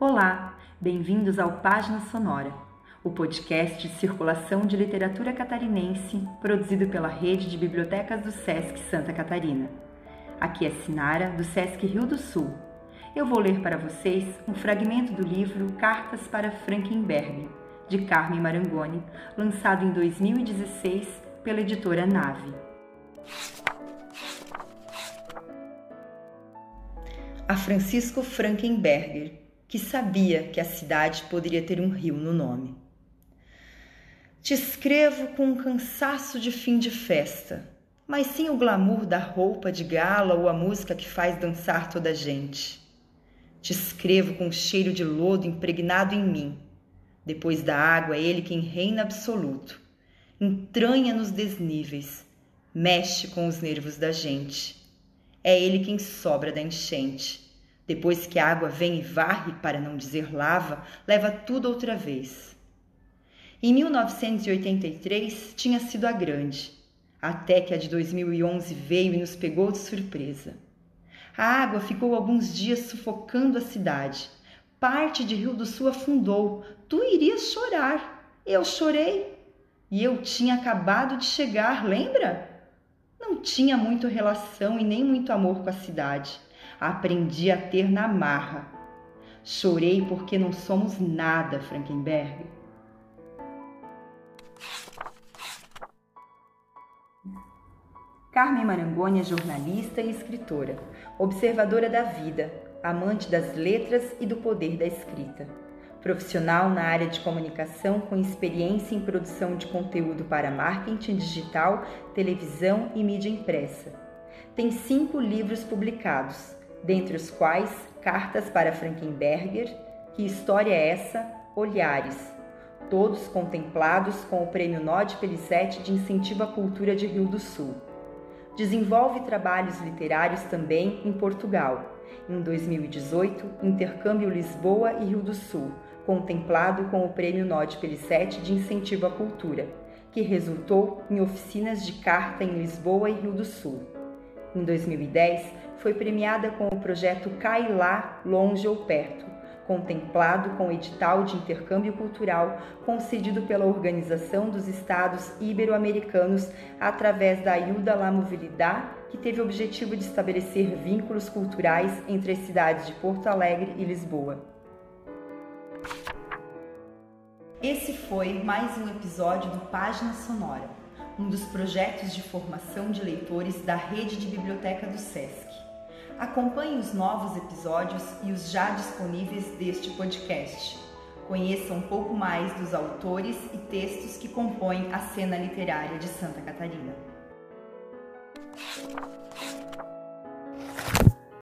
Olá, bem-vindos ao Página Sonora, o podcast de circulação de literatura catarinense produzido pela rede de bibliotecas do SESC Santa Catarina. Aqui é Sinara, do SESC Rio do Sul. Eu vou ler para vocês um fragmento do livro Cartas para Frankenberg, de Carmen Marangoni, lançado em 2016 pela editora Nave. A Francisco Frankenberger, que sabia que a cidade poderia ter um rio no nome. Te escrevo com um cansaço de fim de festa, mas sim o glamour da roupa de gala ou a música que faz dançar toda a gente. Te escrevo com o cheiro de lodo impregnado em mim. Depois da água, é ele quem reina absoluto. Entranha nos desníveis, mexe com os nervos da gente. É ele quem sobra da enchente. Depois que a água vem e varre, para não dizer lava, leva tudo outra vez. Em 1983 tinha sido a grande, até que a de 2011 veio e nos pegou de surpresa. A água ficou alguns dias sufocando a cidade. Parte de Rio do Sul afundou. Tu irias chorar. Eu chorei. E eu tinha acabado de chegar, lembra? Não tinha muito relação e nem muito amor com a cidade. Aprendi a ter na marra. Chorei porque não somos nada, Frankenberg. Carmen Marangoni é jornalista e escritora, observadora da vida, amante das letras e do poder da escrita. Profissional na área de comunicação com experiência em produção de conteúdo para marketing digital, televisão e mídia impressa. Tem cinco livros publicados, dentre os quais Cartas para Frankenberger, Que História é Essa? Olhares, todos contemplados com o Prêmio Nod Pelicete de Incentivo à Cultura de Rio do Sul. Desenvolve trabalhos literários também em Portugal. Em 2018, Intercâmbio Lisboa e Rio do Sul, contemplado com o Prêmio Nod Pelicete de Incentivo à Cultura, que resultou em oficinas de carta em Lisboa e Rio do Sul. Em 2010, foi premiada com o projeto Cai Lá, Longe ou Perto, contemplado com o edital de intercâmbio cultural concedido pela Organização dos Estados Ibero-Americanos através da Ajuda la Movilidade, que teve o objetivo de estabelecer vínculos culturais entre as cidades de Porto Alegre e Lisboa. Esse foi mais um episódio do Página Sonora, um dos projetos de formação de leitores da rede de biblioteca do SESC. Acompanhe os novos episódios e os já disponíveis deste podcast. Conheça um pouco mais dos autores e textos que compõem a cena literária de Santa Catarina.